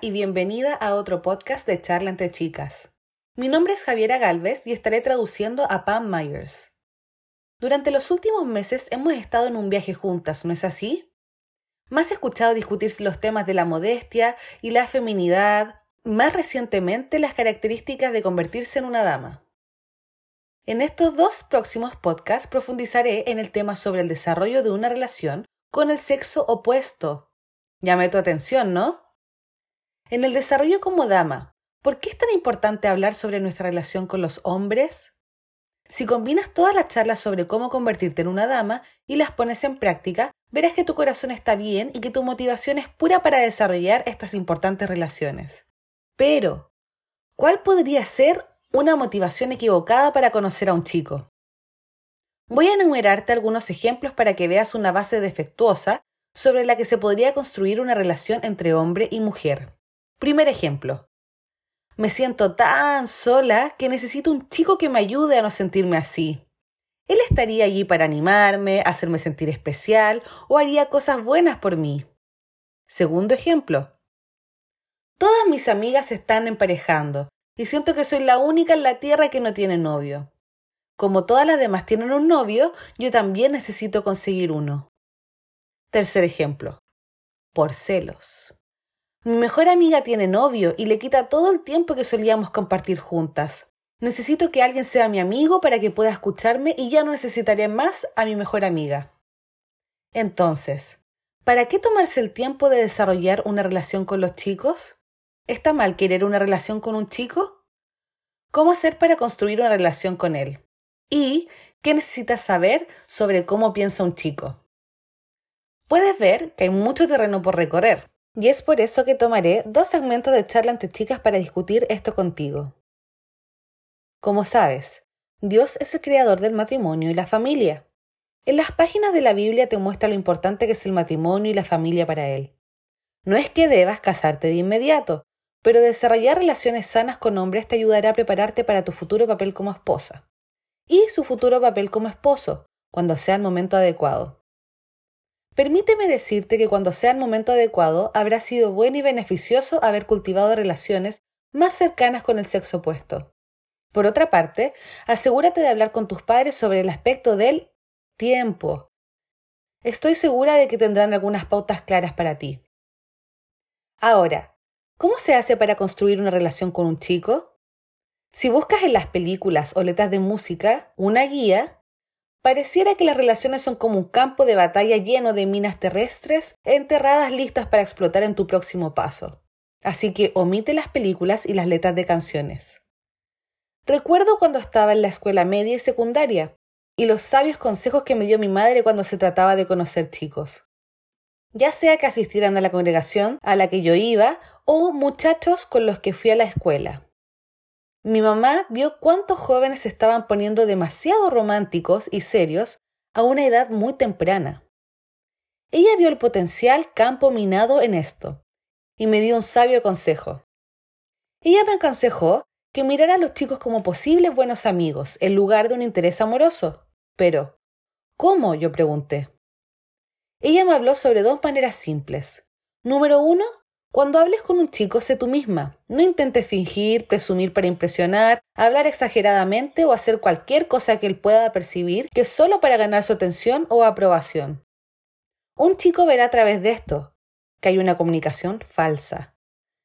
y bienvenida a otro podcast de Charla entre Chicas. Mi nombre es Javiera Galvez y estaré traduciendo a Pam Myers. Durante los últimos meses hemos estado en un viaje juntas, ¿no es así? Más escuchado discutirse los temas de la modestia y la feminidad, más recientemente las características de convertirse en una dama. En estos dos próximos podcasts profundizaré en el tema sobre el desarrollo de una relación con el sexo opuesto. Llame tu atención, ¿no? En el desarrollo como dama, ¿por qué es tan importante hablar sobre nuestra relación con los hombres? Si combinas todas las charlas sobre cómo convertirte en una dama y las pones en práctica, verás que tu corazón está bien y que tu motivación es pura para desarrollar estas importantes relaciones. Pero, ¿cuál podría ser una motivación equivocada para conocer a un chico. Voy a enumerarte algunos ejemplos para que veas una base defectuosa sobre la que se podría construir una relación entre hombre y mujer. Primer ejemplo. Me siento tan sola que necesito un chico que me ayude a no sentirme así. Él estaría allí para animarme, hacerme sentir especial o haría cosas buenas por mí. Segundo ejemplo. Todas mis amigas se están emparejando y siento que soy la única en la Tierra que no tiene novio. Como todas las demás tienen un novio, yo también necesito conseguir uno. Tercer ejemplo. Por celos. Mi mejor amiga tiene novio y le quita todo el tiempo que solíamos compartir juntas. Necesito que alguien sea mi amigo para que pueda escucharme y ya no necesitaré más a mi mejor amiga. Entonces, ¿para qué tomarse el tiempo de desarrollar una relación con los chicos? ¿Está mal querer una relación con un chico? ¿Cómo hacer para construir una relación con él? ¿Y qué necesitas saber sobre cómo piensa un chico? Puedes ver que hay mucho terreno por recorrer, y es por eso que tomaré dos segmentos de charla entre chicas para discutir esto contigo. Como sabes, Dios es el creador del matrimonio y la familia. En las páginas de la Biblia te muestra lo importante que es el matrimonio y la familia para él. No es que debas casarte de inmediato, pero desarrollar relaciones sanas con hombres te ayudará a prepararte para tu futuro papel como esposa y su futuro papel como esposo, cuando sea el momento adecuado. Permíteme decirte que cuando sea el momento adecuado habrá sido bueno y beneficioso haber cultivado relaciones más cercanas con el sexo opuesto. Por otra parte, asegúrate de hablar con tus padres sobre el aspecto del tiempo. Estoy segura de que tendrán algunas pautas claras para ti. Ahora, ¿Cómo se hace para construir una relación con un chico? Si buscas en las películas o letras de música una guía, pareciera que las relaciones son como un campo de batalla lleno de minas terrestres enterradas listas para explotar en tu próximo paso. Así que omite las películas y las letras de canciones. Recuerdo cuando estaba en la escuela media y secundaria y los sabios consejos que me dio mi madre cuando se trataba de conocer chicos ya sea que asistieran a la congregación a la que yo iba o muchachos con los que fui a la escuela. Mi mamá vio cuántos jóvenes se estaban poniendo demasiado románticos y serios a una edad muy temprana. Ella vio el potencial campo minado en esto y me dio un sabio consejo. Ella me aconsejó que mirara a los chicos como posibles buenos amigos en lugar de un interés amoroso. Pero, ¿cómo? yo pregunté. Ella me habló sobre dos maneras simples. Número uno, cuando hables con un chico, sé tú misma. No intentes fingir, presumir para impresionar, hablar exageradamente o hacer cualquier cosa que él pueda percibir que solo para ganar su atención o aprobación. Un chico verá a través de esto que hay una comunicación falsa.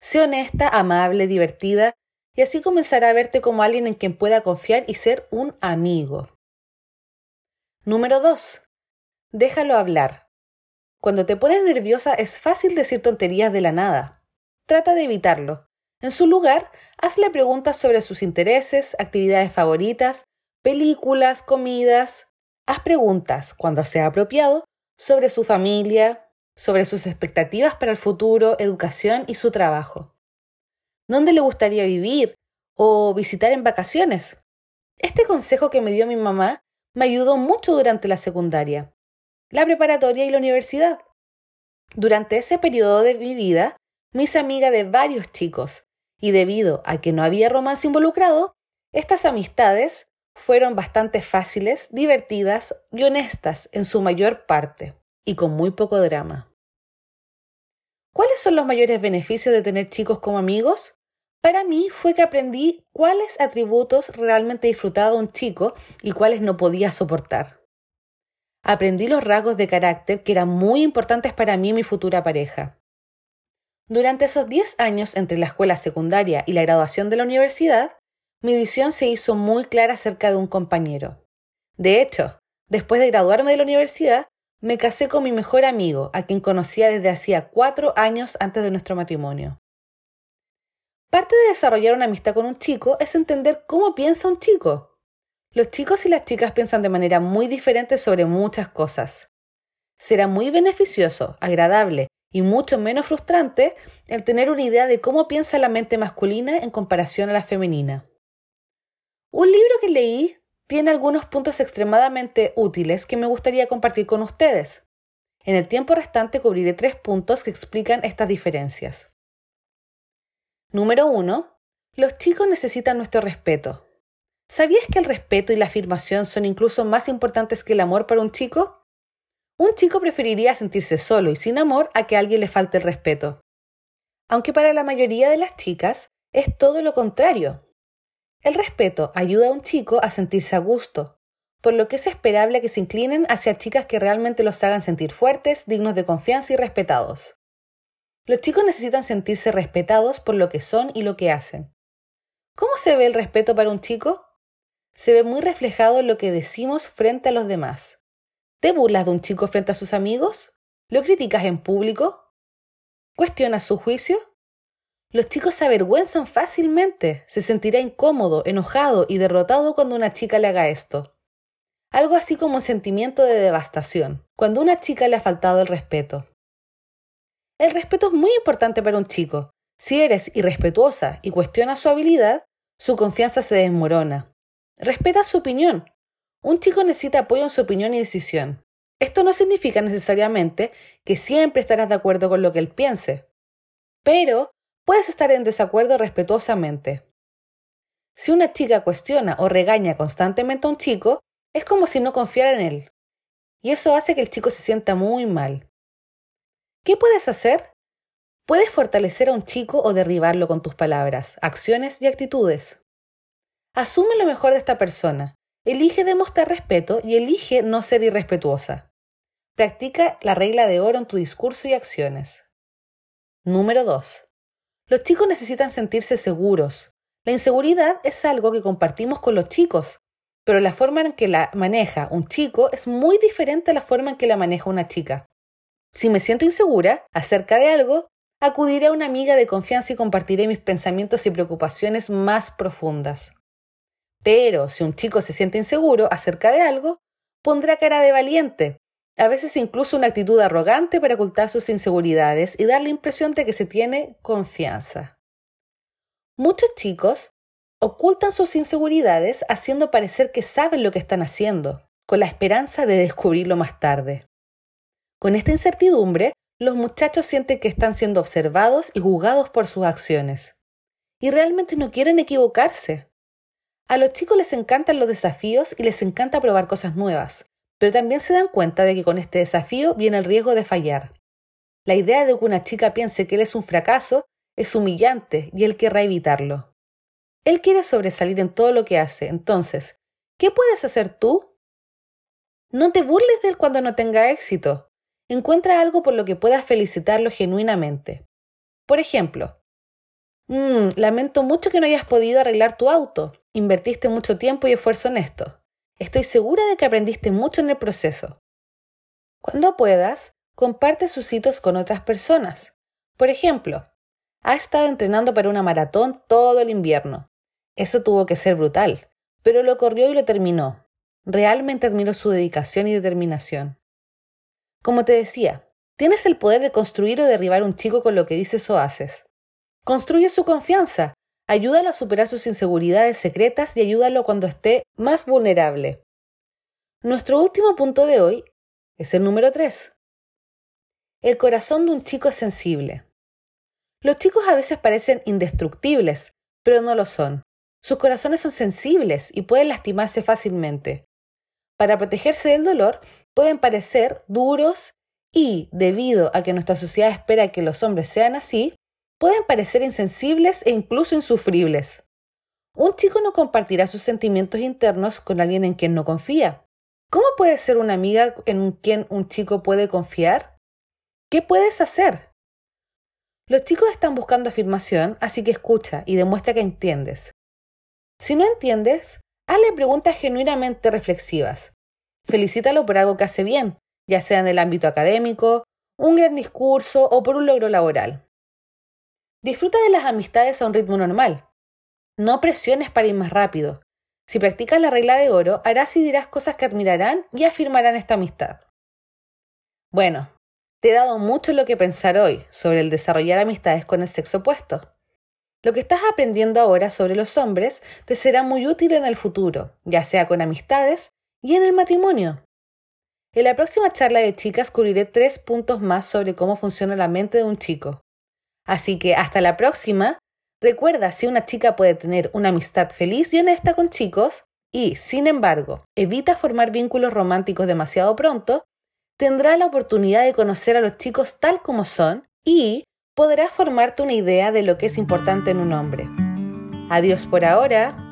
Sé honesta, amable, divertida, y así comenzará a verte como alguien en quien pueda confiar y ser un amigo. Número 2. Déjalo hablar. Cuando te pones nerviosa es fácil decir tonterías de la nada. Trata de evitarlo. En su lugar, hazle preguntas sobre sus intereses, actividades favoritas, películas, comidas. Haz preguntas, cuando sea apropiado, sobre su familia, sobre sus expectativas para el futuro, educación y su trabajo. ¿Dónde le gustaría vivir o visitar en vacaciones? Este consejo que me dio mi mamá me ayudó mucho durante la secundaria la preparatoria y la universidad. Durante ese periodo de mi vida, me hice amiga de varios chicos, y debido a que no había romance involucrado, estas amistades fueron bastante fáciles, divertidas y honestas en su mayor parte, y con muy poco drama. ¿Cuáles son los mayores beneficios de tener chicos como amigos? Para mí fue que aprendí cuáles atributos realmente disfrutaba un chico y cuáles no podía soportar. Aprendí los rasgos de carácter que eran muy importantes para mí y mi futura pareja. Durante esos 10 años entre la escuela secundaria y la graduación de la universidad, mi visión se hizo muy clara acerca de un compañero. De hecho, después de graduarme de la universidad, me casé con mi mejor amigo, a quien conocía desde hacía cuatro años antes de nuestro matrimonio. Parte de desarrollar una amistad con un chico es entender cómo piensa un chico. Los chicos y las chicas piensan de manera muy diferente sobre muchas cosas. Será muy beneficioso, agradable y mucho menos frustrante el tener una idea de cómo piensa la mente masculina en comparación a la femenina. Un libro que leí tiene algunos puntos extremadamente útiles que me gustaría compartir con ustedes. En el tiempo restante cubriré tres puntos que explican estas diferencias. Número 1. Los chicos necesitan nuestro respeto. ¿Sabías que el respeto y la afirmación son incluso más importantes que el amor para un chico? Un chico preferiría sentirse solo y sin amor a que alguien le falte el respeto. Aunque para la mayoría de las chicas es todo lo contrario. El respeto ayuda a un chico a sentirse a gusto, por lo que es esperable que se inclinen hacia chicas que realmente los hagan sentir fuertes, dignos de confianza y respetados. Los chicos necesitan sentirse respetados por lo que son y lo que hacen. ¿Cómo se ve el respeto para un chico? Se ve muy reflejado en lo que decimos frente a los demás. ¿Te burlas de un chico frente a sus amigos? ¿Lo criticas en público? ¿Cuestionas su juicio? Los chicos se avergüenzan fácilmente, se sentirá incómodo, enojado y derrotado cuando una chica le haga esto. Algo así como un sentimiento de devastación, cuando una chica le ha faltado el respeto. El respeto es muy importante para un chico. Si eres irrespetuosa y cuestionas su habilidad, su confianza se desmorona. Respeta su opinión. Un chico necesita apoyo en su opinión y decisión. Esto no significa necesariamente que siempre estarás de acuerdo con lo que él piense, pero puedes estar en desacuerdo respetuosamente. Si una chica cuestiona o regaña constantemente a un chico, es como si no confiara en él. Y eso hace que el chico se sienta muy mal. ¿Qué puedes hacer? Puedes fortalecer a un chico o derribarlo con tus palabras, acciones y actitudes. Asume lo mejor de esta persona, elige demostrar respeto y elige no ser irrespetuosa. Practica la regla de oro en tu discurso y acciones. Número 2. Los chicos necesitan sentirse seguros. La inseguridad es algo que compartimos con los chicos, pero la forma en que la maneja un chico es muy diferente a la forma en que la maneja una chica. Si me siento insegura acerca de algo, acudiré a una amiga de confianza y compartiré mis pensamientos y preocupaciones más profundas. Pero si un chico se siente inseguro acerca de algo, pondrá cara de valiente, a veces incluso una actitud arrogante para ocultar sus inseguridades y dar la impresión de que se tiene confianza. Muchos chicos ocultan sus inseguridades haciendo parecer que saben lo que están haciendo, con la esperanza de descubrirlo más tarde. Con esta incertidumbre, los muchachos sienten que están siendo observados y juzgados por sus acciones. Y realmente no quieren equivocarse. A los chicos les encantan los desafíos y les encanta probar cosas nuevas, pero también se dan cuenta de que con este desafío viene el riesgo de fallar. La idea de que una chica piense que él es un fracaso es humillante y él querrá evitarlo. Él quiere sobresalir en todo lo que hace, entonces, ¿qué puedes hacer tú? No te burles de él cuando no tenga éxito. Encuentra algo por lo que puedas felicitarlo genuinamente. Por ejemplo, mmm, lamento mucho que no hayas podido arreglar tu auto. Invertiste mucho tiempo y esfuerzo en esto. Estoy segura de que aprendiste mucho en el proceso. Cuando puedas, comparte sus hitos con otras personas. Por ejemplo, ha estado entrenando para una maratón todo el invierno. Eso tuvo que ser brutal, pero lo corrió y lo terminó. Realmente admiro su dedicación y determinación. Como te decía, tienes el poder de construir o derribar un chico con lo que dices o haces. Construye su confianza, Ayúdalo a superar sus inseguridades secretas y ayúdalo cuando esté más vulnerable. Nuestro último punto de hoy es el número 3. El corazón de un chico es sensible. Los chicos a veces parecen indestructibles, pero no lo son. Sus corazones son sensibles y pueden lastimarse fácilmente. Para protegerse del dolor, pueden parecer duros y, debido a que nuestra sociedad espera que los hombres sean así, pueden parecer insensibles e incluso insufribles. Un chico no compartirá sus sentimientos internos con alguien en quien no confía. ¿Cómo puede ser una amiga en quien un chico puede confiar? ¿Qué puedes hacer? Los chicos están buscando afirmación, así que escucha y demuestra que entiendes. Si no entiendes, hazle preguntas genuinamente reflexivas. Felicítalo por algo que hace bien, ya sea en el ámbito académico, un gran discurso o por un logro laboral. Disfruta de las amistades a un ritmo normal. No presiones para ir más rápido. Si practicas la regla de oro, harás y dirás cosas que admirarán y afirmarán esta amistad. Bueno, te he dado mucho lo que pensar hoy sobre el desarrollar amistades con el sexo opuesto. Lo que estás aprendiendo ahora sobre los hombres te será muy útil en el futuro, ya sea con amistades y en el matrimonio. En la próxima charla de chicas cubriré tres puntos más sobre cómo funciona la mente de un chico. Así que hasta la próxima. Recuerda si una chica puede tener una amistad feliz y honesta con chicos y, sin embargo, evita formar vínculos románticos demasiado pronto, tendrá la oportunidad de conocer a los chicos tal como son y podrás formarte una idea de lo que es importante en un hombre. Adiós por ahora.